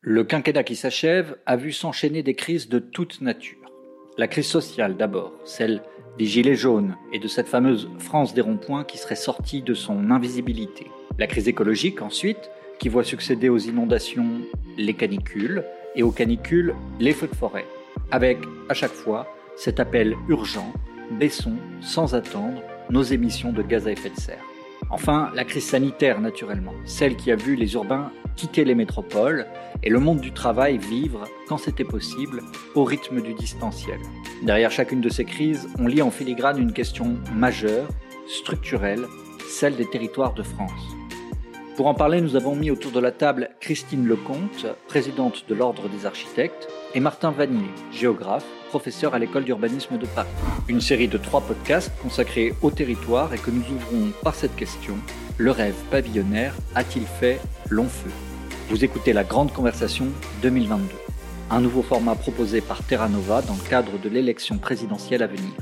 Le quinquennat qui s'achève a vu s'enchaîner des crises de toute nature. La crise sociale d'abord, celle des gilets jaunes et de cette fameuse France des ronds-points qui serait sortie de son invisibilité. La crise écologique ensuite, qui voit succéder aux inondations les canicules et aux canicules les feux de forêt, avec à chaque fois cet appel urgent, baissons sans attendre nos émissions de gaz à effet de serre. Enfin, la crise sanitaire, naturellement, celle qui a vu les urbains quitter les métropoles et le monde du travail vivre, quand c'était possible, au rythme du distanciel. Derrière chacune de ces crises, on lit en filigrane une question majeure, structurelle, celle des territoires de France. Pour en parler, nous avons mis autour de la table Christine Lecomte, présidente de l'Ordre des architectes, et Martin Vanier, géographe, professeur à l'école d'urbanisme de Paris. Une série de trois podcasts consacrés au territoire et que nous ouvrons par cette question le rêve pavillonnaire a-t-il fait long feu? Vous écoutez la Grande Conversation 2022, un nouveau format proposé par Terra Nova dans le cadre de l'élection présidentielle à venir.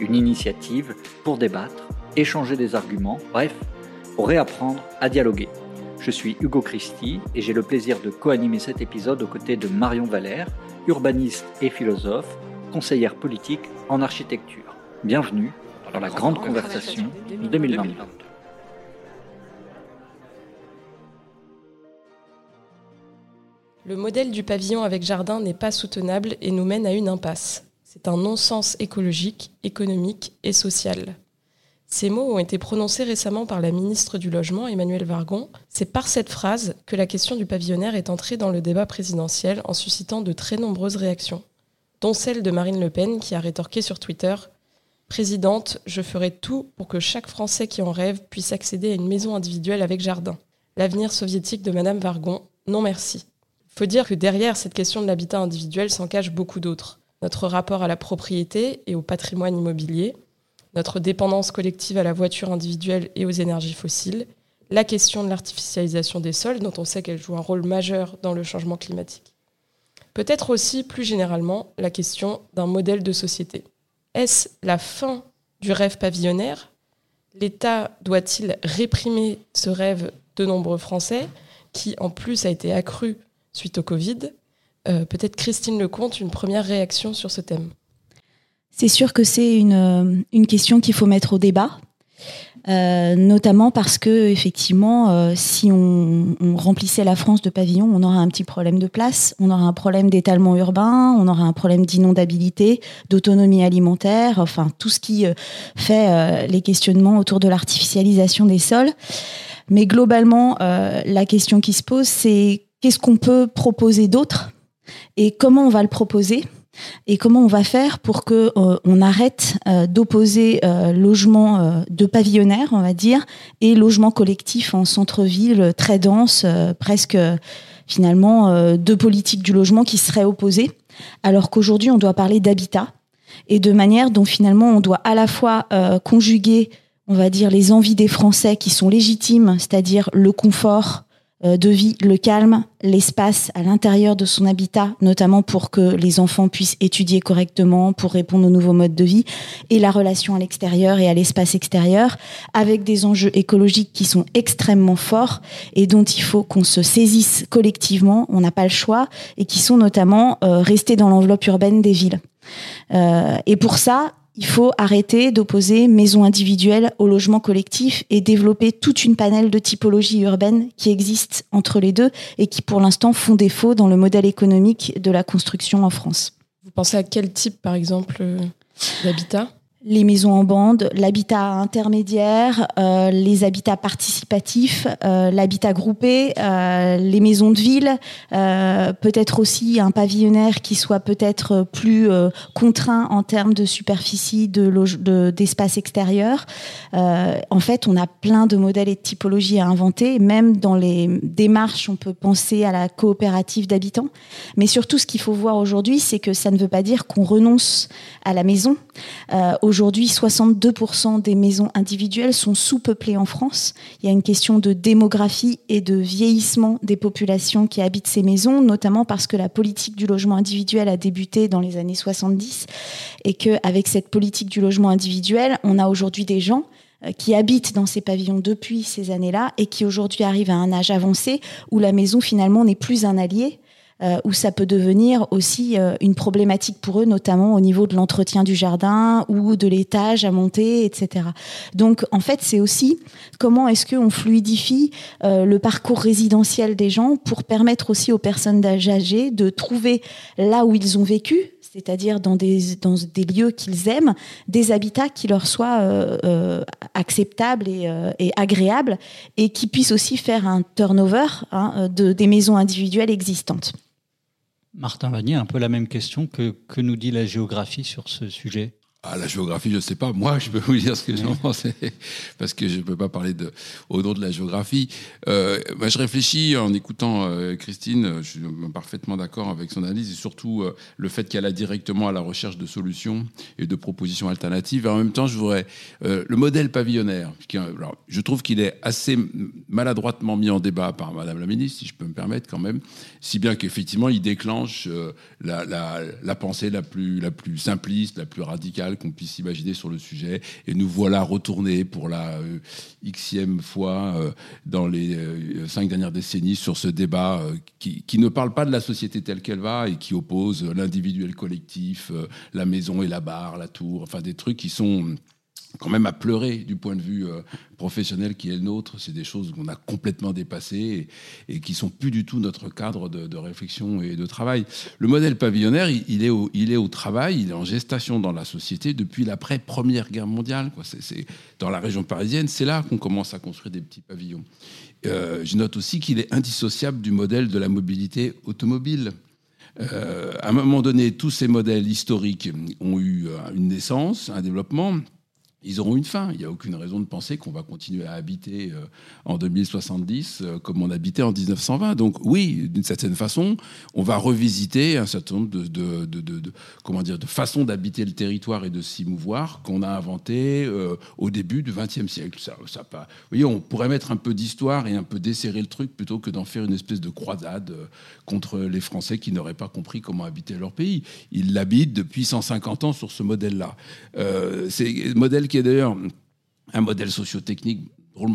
Une initiative pour débattre, échanger des arguments, bref, pour réapprendre à dialoguer. Je suis Hugo Christi et j'ai le plaisir de co-animer cet épisode aux côtés de Marion Valère, urbaniste et philosophe, conseillère politique en architecture. Bienvenue dans la grande conversation 2022. Le modèle du pavillon avec jardin n'est pas soutenable et nous mène à une impasse. C'est un non-sens écologique, économique et social. Ces mots ont été prononcés récemment par la ministre du Logement, Emmanuel Vargon. C'est par cette phrase que la question du pavillonnaire est entrée dans le débat présidentiel en suscitant de très nombreuses réactions, dont celle de Marine Le Pen qui a rétorqué sur Twitter Présidente, je ferai tout pour que chaque Français qui en rêve puisse accéder à une maison individuelle avec jardin. L'avenir soviétique de Madame Vargon, non merci. Il faut dire que derrière cette question de l'habitat individuel s'en cache beaucoup d'autres. Notre rapport à la propriété et au patrimoine immobilier, notre dépendance collective à la voiture individuelle et aux énergies fossiles, la question de l'artificialisation des sols, dont on sait qu'elle joue un rôle majeur dans le changement climatique. Peut-être aussi, plus généralement, la question d'un modèle de société. Est-ce la fin du rêve pavillonnaire? L'État doit-il réprimer ce rêve de nombreux Français, qui en plus a été accru suite au Covid euh, Peut-être Christine Lecomte, une première réaction sur ce thème? C'est sûr que c'est une, euh, une question qu'il faut mettre au débat. Euh, notamment parce que effectivement, si on, remplissait la France de pavillons, on aurait un petit problème de place, on aurait un problème d'étalement urbain, on aurait un problème d'inondabilité, d'autonomie alimentaire, enfin tout ce qui fait les questionnements autour de l'artificialisation des sols. Mais globalement, la question qui se pose, c'est qu'est-ce qu'on peut proposer d'autre et comment on va le proposer et comment on va faire pour que euh, arrête euh, d'opposer euh, logement de pavillonnaire, on va dire, et logement collectif en centre-ville très dense, presque finalement deux politiques du logement qui seraient opposées, alors qu'aujourd'hui on doit parler d'habitat et de manière dont finalement on doit à la fois conjuguer, on va dire, les envies des Français qui sont légitimes, c'est-à-dire le confort, de vie, le calme, l'espace à l'intérieur de son habitat, notamment pour que les enfants puissent étudier correctement, pour répondre aux nouveaux modes de vie, et la relation à l'extérieur et à l'espace extérieur, avec des enjeux écologiques qui sont extrêmement forts et dont il faut qu'on se saisisse collectivement, on n'a pas le choix, et qui sont notamment euh, restés dans l'enveloppe urbaine des villes. Euh, et pour ça, il faut arrêter d'opposer maison individuelle au logement collectif et développer toute une panelle de typologies urbaines qui existent entre les deux et qui pour l'instant font défaut dans le modèle économique de la construction en France. Vous pensez à quel type par exemple euh, d'habitat? Les maisons en bande, l'habitat intermédiaire, euh, les habitats participatifs, euh, l'habitat groupé, euh, les maisons de ville, euh, peut-être aussi un pavillonnaire qui soit peut-être plus euh, contraint en termes de superficie, de d'espace extérieur. en fait, on a plein de modèles et de typologies à inventer. Même dans les démarches, on peut penser à la coopérative d'habitants. Mais surtout, ce qu'il faut voir aujourd'hui, c'est que ça ne veut pas dire qu'on renonce à la maison. 62% des maisons individuelles sont sous-peuplées en France. Il y a une question de démographie et de vieillissement des populations qui habitent ces maisons, notamment parce que la politique du logement individuel a débuté dans les années 70 et qu'avec cette politique du logement individuel, on a aujourd'hui des gens euh, qui habitent dans ces pavillons depuis ces années-là et qui aujourd'hui arrivent à un âge avancé où la maison finalement n'est plus un allié, où ça peut devenir aussi une problématique pour eux, notamment au niveau de l'entretien du jardin ou de l'étage à monter, etc. Donc en fait, c'est aussi comment est-ce qu'on fluidifie le parcours résidentiel des gens pour permettre aussi aux personnes âgées de trouver là où ils ont vécu, c'est-à-dire dans des, dans des lieux qu'ils aiment, des habitats qui leur soient euh, euh, acceptables et, euh, et, agréables et qui puissent aussi faire un turnover hein, de, des maisons individuelles existantes. Martin Vanier, un peu la même question que, que nous dit la géographie sur ce sujet? Ah, la géographie, je ne sais pas. Moi, je peux vous dire ce que j'en pense, parce que je ne peux pas parler de, au nom de la géographie. Euh, je réfléchis en écoutant euh, Christine. Je suis parfaitement d'accord avec son analyse et surtout euh, le fait qu'elle a directement à la recherche de solutions et de propositions alternatives. Et en même temps, je voudrais le modèle pavillonnaire. Qui, alors, je trouve qu'il est assez maladroitement mis en débat par Madame la Ministre, si je peux me permettre quand même, si bien qu'effectivement, il déclenche la, la, la pensée la plus, la plus simpliste, la plus radicale qu'on puisse imaginer sur le sujet. Et nous voilà retournés pour la euh, xème fois euh, dans les euh, cinq dernières décennies sur ce débat qui, qui, ne parle pas de la société telle qu'elle va et qui oppose l'individuel collectif, la maison et la barre, la tour, enfin des trucs qui sont quand même à pleurer du point de vue euh, professionnel qui est le nôtre. C'est des choses qu'on a complètement dépassées et, et, qui sont plus du tout notre cadre de, réflexion et de travail. Le modèle pavillonnaire, il, est au, travail, il est en gestation dans la société depuis l'après-première guerre mondiale. Quoi. Dans la région parisienne, c'est là qu'on commence à construire des petits pavillons. Euh, je note aussi qu'il est indissociable du modèle de la mobilité automobile. Euh, à un moment donné, tous ces modèles historiques ont eu une naissance, un développement ils auront une fin. Il n'y a aucune raison de penser qu'on va continuer à habiter euh, en 2070 euh, comme on habitait en 1920. Donc oui, d'une certaine façon, on va revisiter un certain nombre de, comment dire, de façons d'habiter le territoire et de s'y mouvoir qu'on a inventé euh, au début du XXe siècle. Ça, ça pas. Vous voyez, on pourrait mettre un peu d'histoire et un peu desserrer le truc plutôt que d'en faire une espèce de croisade contre les Français qui n'auraient pas compris comment habiter leur pays. Ils l'habitent depuis 150 ans sur ce modèle-là. Euh, c'est modèle qui est d'ailleurs un modèle sociotechnique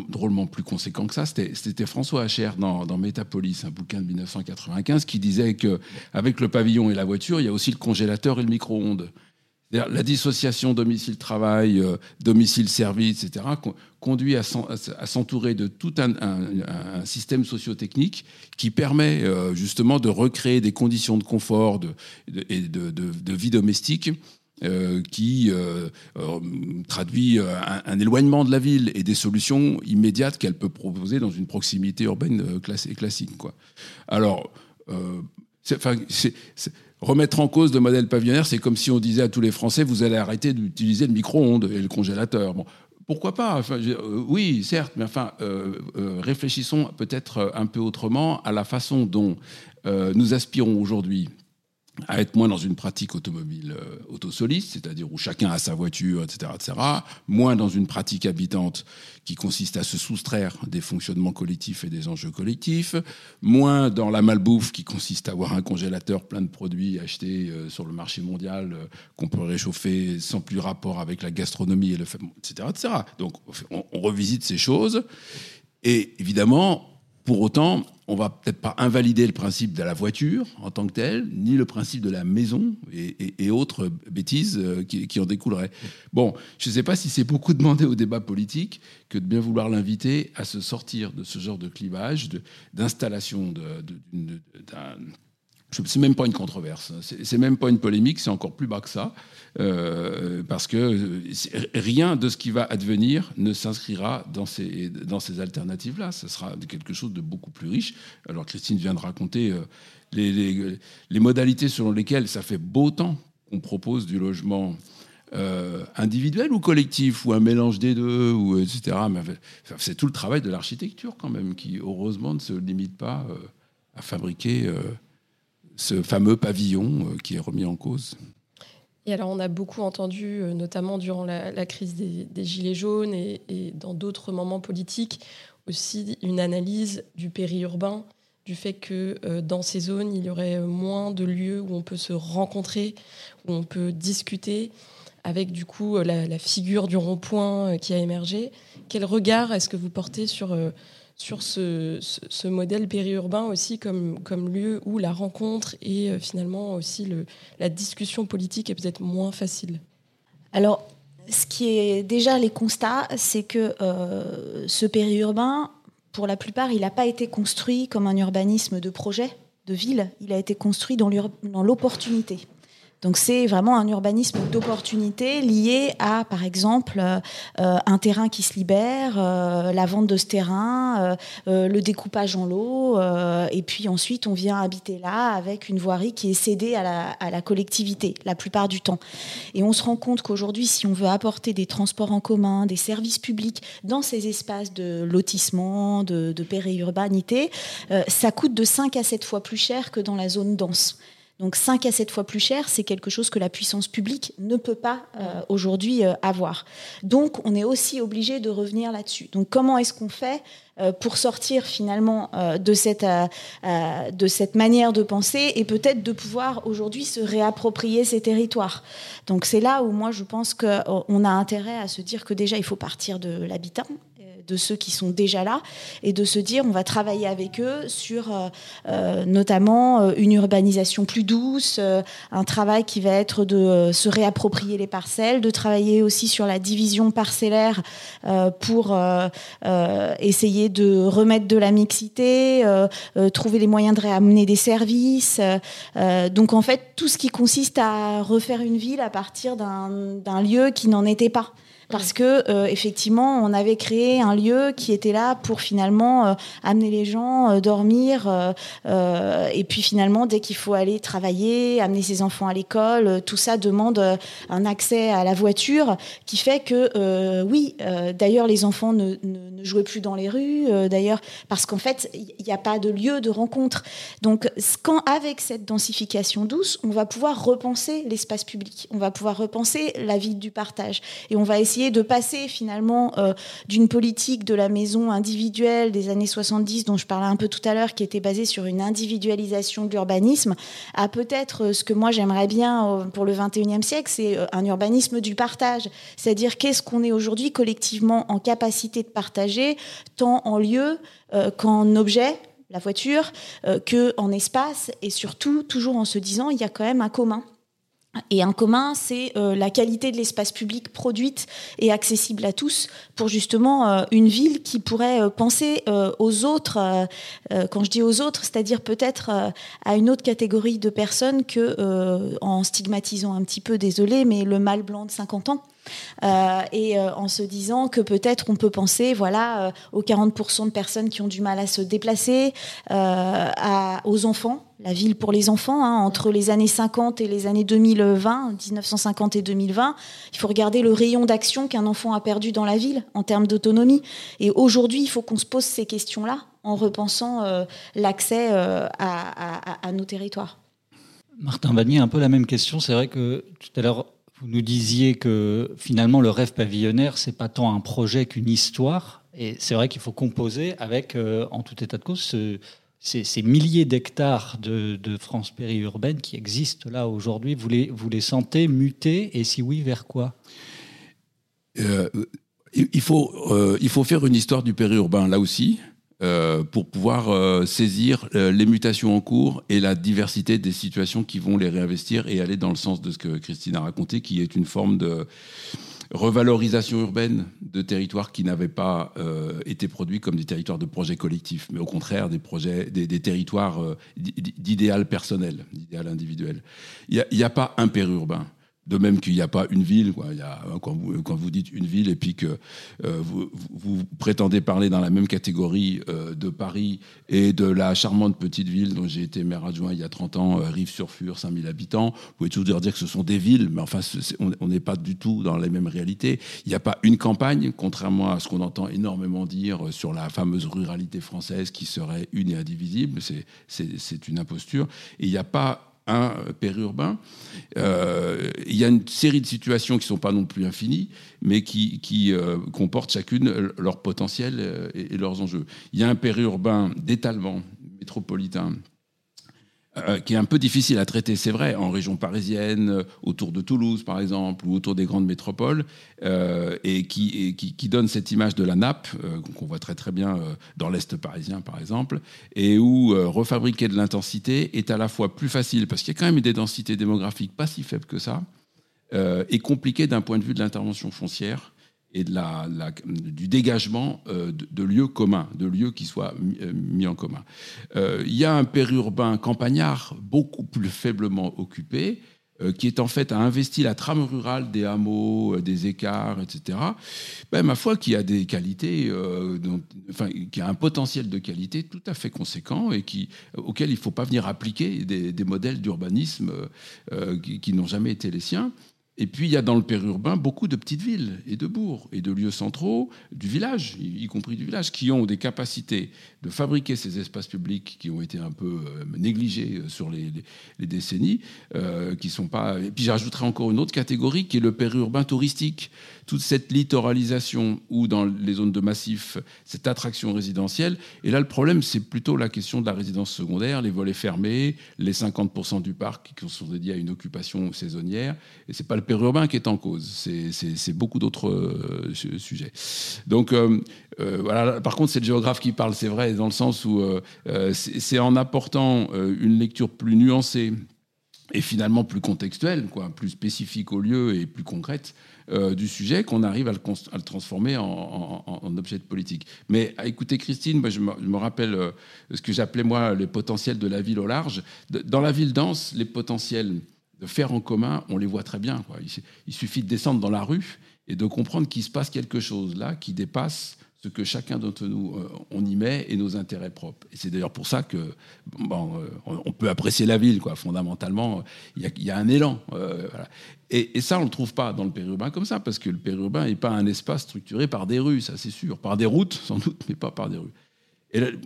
drôlement plus conséquent que ça, c'était François Hacher dans, Métapolis, un bouquin de 1995, qui disait que avec le pavillon et la voiture, il y a aussi le congélateur et le micro-ondes. La dissociation domicile-travail, euh, domicile-service, etc., conduit à s'entourer de tout un, un, un, système sociotechnique qui permet euh, justement de recréer des conditions de confort et de vie domestique euh, qui euh, euh, traduit un, éloignement de la ville et des solutions immédiates qu'elle peut proposer dans une proximité urbaine classée, classique. Alors, remettre en cause le modèle pavillonnaire, c'est comme si on disait à tous les Français, vous allez arrêter d'utiliser le micro-ondes et le congélateur. Bon, pourquoi pas? Oui, certes, mais enfin, réfléchissons peut-être un peu autrement à la façon dont nous aspirons aujourd'hui à être moins dans une pratique automobile euh, autosoliste, c'est-à-dire où chacun a sa voiture, etc., etc., moins dans une pratique habitante qui consiste à se soustraire des fonctionnements collectifs et des enjeux collectifs, moins dans la malbouffe qui consiste à avoir un congélateur plein de produits achetés euh, sur le marché mondial euh, qu'on peut réchauffer sans plus rapport avec la gastronomie et le fait, etc., etc. Donc on, on revisite ces choses et évidemment pour autant, on va peut-être pas invalider le principe de la voiture en tant que telle, ni le principe de la maison et, autres bêtises euh, qui, qui, en découleraient. Bon, je ne sais pas si c'est beaucoup demandé au débat politique que de bien vouloir l'inviter à se sortir de ce genre de clivage, d'installation d'un c'est même pas une controverse, c'est même pas une polémique, c'est encore plus bas que ça, euh, parce que rien de ce qui va advenir ne s'inscrira dans ces, dans ces alternatives-là. Ce sera quelque chose de beaucoup plus riche. Alors Christine vient de raconter euh, les, modalités selon lesquelles ça fait beau temps qu'on propose du logement euh, individuel ou collectif, ou un mélange des deux, ou etc. C'est tout le travail de l'architecture quand même, qui heureusement ne se limite pas euh, à fabriquer euh, ce fameux pavillon euh, qui est remis en cause. Et alors, on a beaucoup entendu, euh, notamment durant la, crise des, Gilets jaunes et, dans d'autres moments politiques, aussi une analyse du périurbain, du fait que euh, dans ces zones, il y aurait moins de lieux où on peut se rencontrer, où on peut discuter, avec du coup la figure du rond-point qui a émergé. Quel regard est-ce que vous portez sur sur ce, modèle périurbain aussi comme, comme lieu où la rencontre et finalement aussi le, la discussion politique est peut-être moins facile Alors, ce qui est déjà les constats, c'est que ce périurbain, pour la plupart, il n'a pas été construit comme un urbanisme de projet, de ville, il a été construit dans l'opportunité. Donc c'est vraiment un urbanisme d'opportunité lié à, par exemple, euh, un terrain qui se libère, euh, la vente de ce terrain, euh, le découpage en lot, et puis ensuite on vient habiter là avec une voirie qui est cédée à la, à la collectivité la plupart du temps. Et on se rend compte qu'aujourd'hui, si on veut apporter des transports en commun, des services publics dans ces espaces de lotissement, de, de périurbanité, ça coûte de 5 à 7 fois plus cher que dans la zone dense. Donc 5 à 7 fois plus cher, c'est quelque chose que la puissance publique ne peut pas euh, aujourd'hui euh, avoir. Donc on est aussi obligé de revenir là-dessus. Donc comment est-ce qu'on fait euh, pour sortir finalement de cette, de cette manière de penser et peut-être de pouvoir aujourd'hui se réapproprier ces territoires? Donc c'est là où moi je pense qu'on a intérêt à se dire que déjà il faut partir de l'habitant de ceux qui sont déjà là et de se dire on va travailler avec eux sur euh, euh, notamment euh, une urbanisation plus douce, un travail qui va être de se réapproprier les parcelles, de travailler aussi sur la division parcellaire pour essayer de remettre de la mixité, trouver les moyens de réamener des services. donc en fait tout ce qui consiste à refaire une ville à partir d'un lieu qui n'en était pas parce que euh, effectivement, on avait créé un lieu qui était là pour finalement euh, amener les gens euh, dormir, et puis finalement, dès qu'il faut aller travailler, amener ses enfants à l'école, tout ça demande un accès à la voiture qui fait que oui, d'ailleurs, les enfants ne, ne, ne, jouaient plus dans les rues, d'ailleurs, parce qu'en fait, il n'y a pas de lieu de rencontre. Donc, quand avec cette densification douce, on va pouvoir repenser l'espace public, on va pouvoir repenser la vie du partage, et on va essayer de passer finalement euh, d'une politique de la maison individuelle des années 70 dont je parlais un peu tout à l'heure, qui était basée sur une individualisation de l'urbanisme, à peut-être euh, ce que moi j'aimerais bien euh, pour le 21e siècle, c'est un urbanisme du partage. C'est-à-dire qu'est-ce qu'on est aujourd'hui collectivement en capacité de partager, tant en lieu qu'en objet, la voiture, que en espace, et surtout toujours en se disant il y a quand même un commun. Et un commun, c'est euh, la qualité de l'espace public produite et accessible à tous pour justement euh, une ville qui pourrait euh, penser aux autres, quand je dis aux autres, c'est-à-dire peut-être à une autre catégorie de personnes que, en stigmatisant un petit peu, désolé, mais le mâle blanc de 50 ans. Euh, et euh, en se disant que peut-être on peut penser voilà euh, aux 40% de personnes qui ont du mal à se déplacer, aux enfants, la ville pour les enfants, hein, entre les années 50 et les années 2020, 1950 et 2020, il faut regarder le rayon d'action qu'un enfant a perdu dans la ville en termes d'autonomie. Et aujourd'hui, il faut qu'on se pose ces questions-là en repensant l'accès à, à, à, nos territoires. Martin Vanier, un peu la même question. C'est vrai que tout à l'heure, vous nous disiez que finalement le rêve pavillonnaire, c'est pas tant un projet qu'une histoire. Et c'est vrai qu'il faut composer avec, euh, en tout état de cause, ces, milliers d'hectares de, France périurbaine qui existent là aujourd'hui. Vous les, vous les sentez muter Et si oui, vers quoi? Euh, il, faut, euh, il faut faire une histoire du périurbain là aussi. Euh, pour pouvoir euh, saisir euh, les mutations en cours et la diversité des situations qui vont les réinvestir et aller dans le sens de ce que Christine a raconté, qui est une forme de revalorisation urbaine de territoires qui n'avaient pas été produits comme des territoires de projets collectifs, mais au contraire des territoires d'idéal personnel, d'idéal individuel. Il n'y a, a, pas un périurbain. De même qu'il n'y a pas une ville, y a, quand, vous, dites une ville et puis que euh, vous, prétendez parler dans la même catégorie euh, de Paris et de la charmante petite ville dont j'ai été maire adjoint il y a 30 ans, euh, Rive-sur-Fur, 5000 habitants, vous pouvez toujours dire que ce sont des villes, mais enfin, on n'est pas du tout dans les mêmes réalités. Il n'y a pas une campagne, contrairement à ce qu'on entend énormément dire sur la fameuse ruralité française qui serait une et indivisible, c'est une imposture. Et il n'y a pas un périurbain. Euh, il y a une série de situations qui ne sont pas non plus infinies, mais qui, euh, comportent chacune leur potentiel euh, et, leurs enjeux. Il y a un périurbain d'étalement métropolitain euh, qui est un peu difficile à traiter, c'est vrai, en région parisienne, euh, autour de Toulouse par exemple, ou autour des grandes métropoles, euh, et, qui, qui, donne cette image de la nappe, qu'on voit très très bien dans l'Est parisien par exemple, et où refabriquer de l'intensité est à la fois plus facile, parce qu'il y a quand même des densités démographiques pas si faibles que ça, et compliqué d'un point de vue de l'intervention foncière et de la, du dégagement euh, de, lieux communs, de lieux qui soient euh, mis, en commun. Euh, il y a un périurbain campagnard beaucoup plus faiblement occupé, qui est en fait a investi la trame rurale des hameaux, des écarts, etc. Ben, ma foi, qui a des qualités, enfin, qui a un potentiel de qualité tout à fait conséquent et auquel il ne faut pas venir appliquer des, modèles d'urbanisme qui n'ont jamais été les siens. Et puis, il y a dans le périurbain beaucoup de petites villes et de bourgs et de lieux centraux du village, y compris du village, qui ont des capacités de fabriquer ces espaces publics qui ont été un peu euh, négligés euh, sur les, décennies, euh, qui sont pas. Et puis, j'ajouterai encore une autre catégorie qui est le périurbain touristique. Toute cette littoralisation ou dans les zones de massif, cette attraction résidentielle. Et là, le problème, c'est plutôt la question de la résidence secondaire, les volets fermés, les 50% du parc qui sont dédiés à une occupation saisonnière. Et c'est pas le périurbain qui est en cause, c'est beaucoup d'autres euh, sujets. Donc euh, euh, voilà, par contre, c'est le géographe qui parle, c'est vrai, dans le sens où c'est en apportant une lecture plus nuancée et finalement plus contextuelle, quoi, plus spécifique au lieu et plus concrète du sujet qu'on arrive à le, transformer en, objet de politique. Mais à écouter Christine, moi, je, me, rappelle ce que j'appelais moi les potentiels de la ville au large. Dans la ville dense, les potentiels de faire en commun, on les voit très bien. Il, suffit de descendre dans la rue et de comprendre qu'il se passe quelque chose là qui dépasse ce que chacun d'entre nous euh, on y met et nos intérêts propres. Et c'est d'ailleurs pour ça que bon, euh, on peut apprécier la ville, quoi. Fondamentalement, il y, a, un élan. Euh, et, ça, on le trouve pas dans le périurbain comme ça, parce que le périurbain n'est pas un espace structuré par des rues, ça c'est sûr, par des routes sans doute, mais pas par des rues.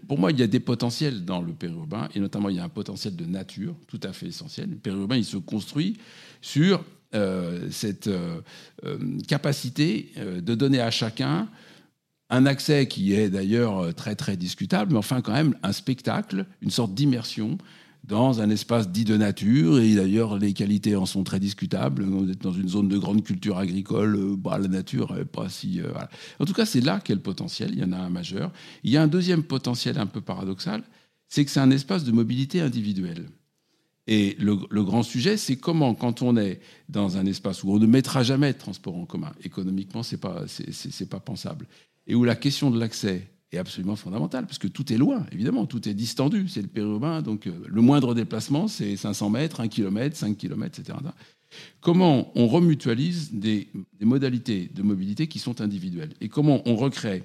Pour moi, il y a des potentiels dans le périurbain, et notamment il y a un potentiel de nature tout à fait essentiel. Le périurbain, se construit sur euh, cette euh, euh, capacité de donner à chacun un accès qui est d'ailleurs très très discutable, mais enfin quand même un spectacle, une sorte d'immersion dans un espace dit de nature, et d'ailleurs les qualités en sont très discutables. Vous êtes dans une zone de grande culture agricole, euh, bah, la nature n'est pas si... Euh, en tout cas, c'est là qu'est le potentiel, il y en a un majeur. Il y a un deuxième potentiel un peu paradoxal, c'est que c'est un espace de mobilité individuelle. Et le, grand sujet, c'est comment, quand on est dans un espace où on ne mettra jamais de transport en commun, économiquement, ce n'est pas, pas pensable, et où la question de l'accès est absolument fondamental, parce que tout est loin, évidemment, tout est distendu, c'est le périurbain, donc euh, le moindre déplacement, c'est 500 mètres, 1 km, 5 km, etc. Comment on remutualise des, modalités de mobilité qui sont individuelles? Et comment on recrée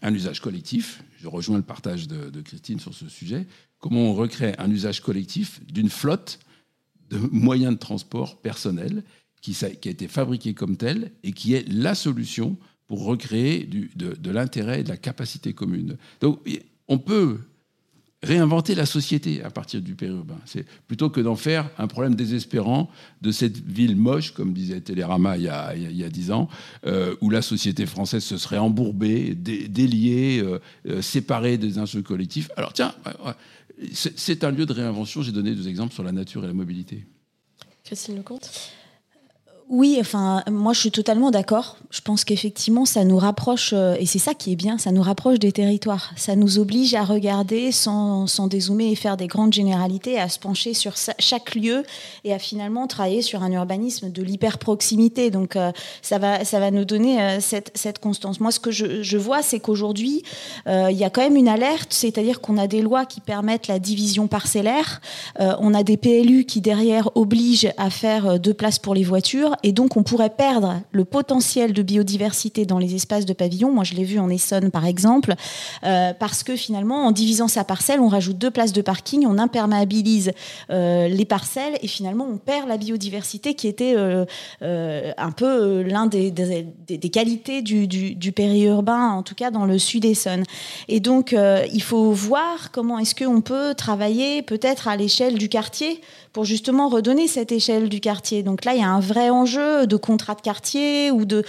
un usage collectif, je rejoins le partage de, Christine sur ce sujet, comment on recrée un usage collectif d'une flotte de moyens de transport personnels qui, qui a été fabriquée comme telle et qui est la solution pour recréer de, l'intérêt et de la capacité commune. Donc, on peut réinventer la société à partir du périurbain. C'est plutôt que d'en faire un problème désespérant de cette ville moche, comme disait Télérama il y a, il y a dix ans, euh, où la société française se serait embourbée, déliée, euh, euh, séparée des enjeux collectifs. Alors tiens, c'est un lieu de réinvention. J'ai donné deux exemples sur la nature et la mobilité. Christine Lecomte? Oui, enfin, moi je suis totalement d'accord. Je pense qu'effectivement, ça nous rapproche, euh, et c'est ça qui est bien, ça nous rapproche des territoires. Ça nous oblige à regarder sans, sans dézoomer et faire des grandes généralités, à se pencher sur chaque lieu et à finalement travailler sur un urbanisme de l'hyper-proximité. Donc euh, ça, va, ça va nous donner euh, cette, cette, constance. Moi, ce que je, je vois, c'est qu'aujourd'hui, il y a quand même une alerte, c'est-à-dire qu'on a des lois qui permettent la division parcellaire, on a des PLU qui derrière obligent à faire deux places pour les voitures et donc on pourrait perdre le potentiel de biodiversité dans les espaces de pavillon. Moi, je l'ai vu en Essonne, par exemple, euh, parce que finalement, en divisant sa parcelle, on rajoute deux places de parking, on imperméabilise euh, les parcelles et finalement, on perd la biodiversité qui était euh, un peu l'un des, des, qualités du, périurbain, en tout cas dans le sud Essonne. Et donc, il faut voir comment est-ce qu'on peut travailler peut-être à l'échelle du quartier pour justement redonner cette échelle du quartier. Donc là, il y a un vrai enjeu de contrat de quartier ou de,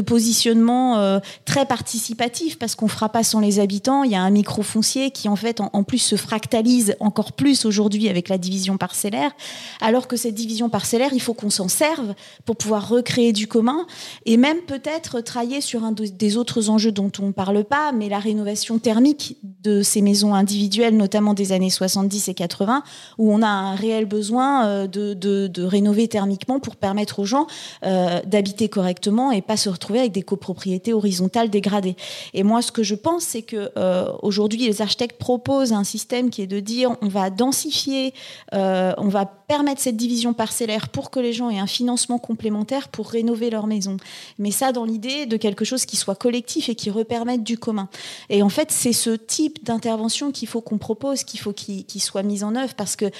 positionnement euh, très participatif parce qu'on fera pas sans les habitants. Il y a un micro foncier qui en fait en, plus se fractalise encore plus aujourd'hui avec la division parcellaire, alors que cette division parcellaire, il faut qu'on s'en serve pour pouvoir recréer du commun et même peut-être travailler sur un des autres enjeux dont on ne parle pas, mais la rénovation thermique de ces maisons individuelles, notamment des années 70 et 80, où on a un réel besoin euh, de, rénover thermiquement pour permettre aux gens euh, d'habiter correctement et pas se retrouver avec des copropriétés horizontales dégradées. Et moi, ce que je pense, c'est que euh, aujourd'hui, les architectes proposent un système qui est de dire on va densifier, on va permettre cette division parcellaire pour que les gens aient un financement complémentaire pour rénover leur maison. Mais ça, dans l'idée de quelque chose qui soit collectif et qui repermette du commun. Et en fait, c'est ce type d'intervention qu'il faut qu'on propose, qu'il faut qu'il soit mis en œuvre, parce qu'il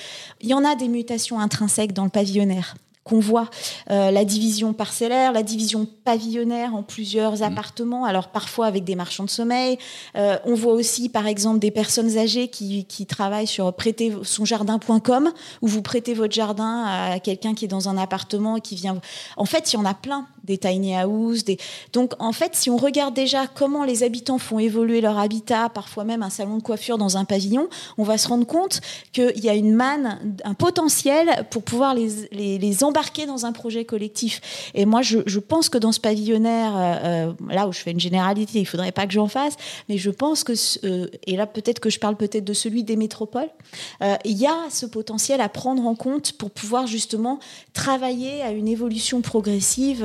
y en a des mutations intrinsèques dans le pavillonnaire qu'on voit euh, la division parcellaire, la division pavillonnaire en plusieurs mmh. appartements, alors parfois avec des marchands de sommeil. Euh, on voit aussi, par exemple, des personnes âgées qui, qui travaillent sur prêter son jardin.com, où vous prêtez votre jardin à quelqu'un qui est dans un appartement et qui vient. En fait, il y en a plein des tiny houses. Des... Donc, en fait, si on regarde déjà comment les habitants font évoluer leur habitat, parfois même un salon de coiffure dans un pavillon, on va se rendre compte qu'il y a une manne, un potentiel pour pouvoir les, embarquer dans un projet collectif. Et moi, je, pense que dans ce pavillonnaire, euh, euh, là où je fais une généralité, il faudrait pas que j'en fasse, mais je pense que, euh, et là peut-être que je parle peut-être de celui des métropoles, il y a ce potentiel à prendre en compte pour pouvoir justement travailler à une évolution progressive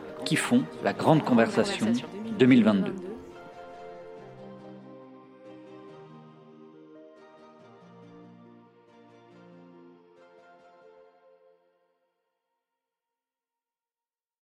qui font la grande conversation 2022.